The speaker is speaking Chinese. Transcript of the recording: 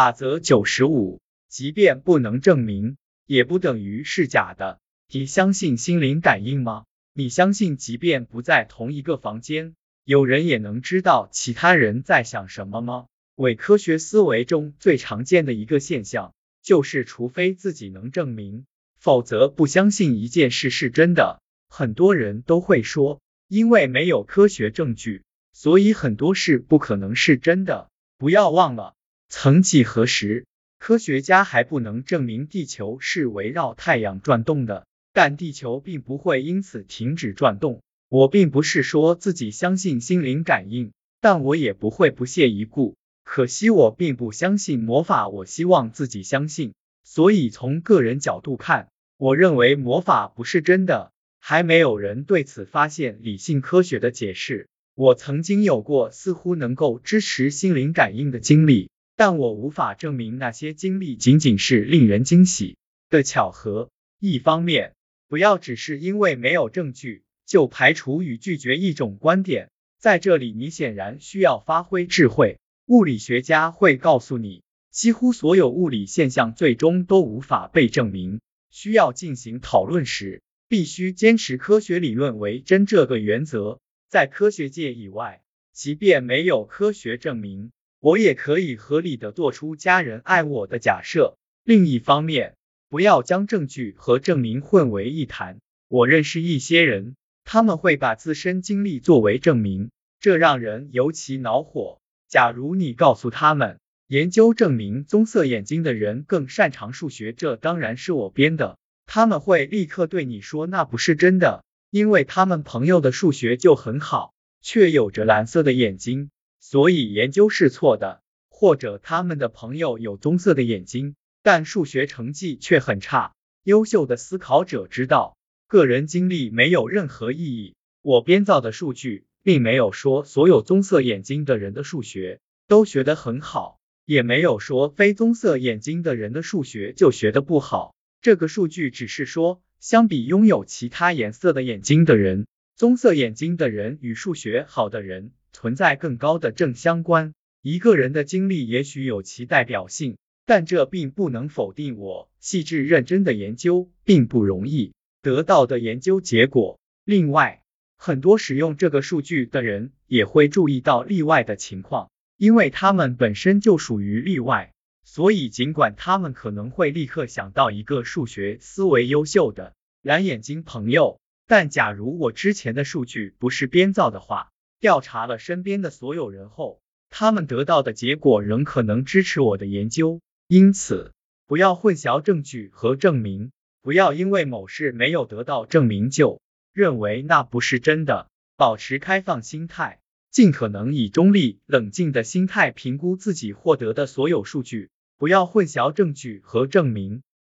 法则九十五，即便不能证明，也不等于是假的。你相信心灵感应吗？你相信，即便不在同一个房间，有人也能知道其他人在想什么吗？伪科学思维中最常见的一个现象，就是除非自己能证明，否则不相信一件事是真的。很多人都会说，因为没有科学证据，所以很多事不可能是真的。不要忘了。曾几何时，科学家还不能证明地球是围绕太阳转动的，但地球并不会因此停止转动。我并不是说自己相信心灵感应，但我也不会不屑一顾。可惜我并不相信魔法，我希望自己相信。所以从个人角度看，我认为魔法不是真的，还没有人对此发现理性科学的解释。我曾经有过似乎能够支持心灵感应的经历。但我无法证明那些经历仅仅是令人惊喜的巧合。一方面，不要只是因为没有证据就排除与拒绝一种观点，在这里你显然需要发挥智慧。物理学家会告诉你，几乎所有物理现象最终都无法被证明。需要进行讨论时，必须坚持科学理论为真这个原则。在科学界以外，即便没有科学证明。我也可以合理的做出家人爱我的假设。另一方面，不要将证据和证明混为一谈。我认识一些人，他们会把自身经历作为证明，这让人尤其恼火。假如你告诉他们，研究证明棕色眼睛的人更擅长数学，这当然是我编的，他们会立刻对你说那不是真的，因为他们朋友的数学就很好，却有着蓝色的眼睛。所以研究是错的，或者他们的朋友有棕色的眼睛，但数学成绩却很差。优秀的思考者知道，个人经历没有任何意义。我编造的数据并没有说所有棕色眼睛的人的数学都学得很好，也没有说非棕色眼睛的人的数学就学得不好。这个数据只是说，相比拥有其他颜色的眼睛的人，棕色眼睛的人与数学好的人。存在更高的正相关。一个人的经历也许有其代表性，但这并不能否定我细致认真的研究并不容易得到的研究结果。另外，很多使用这个数据的人也会注意到例外的情况，因为他们本身就属于例外，所以尽管他们可能会立刻想到一个数学思维优秀的蓝眼睛朋友，但假如我之前的数据不是编造的话。调查了身边的所有人后，他们得到的结果仍可能支持我的研究。因此，不要混淆证据和证明，不要因为某事没有得到证明就认为那不是真的。保持开放心态，尽可能以中立、冷静的心态评估自己获得的所有数据，不要混淆证据和证明。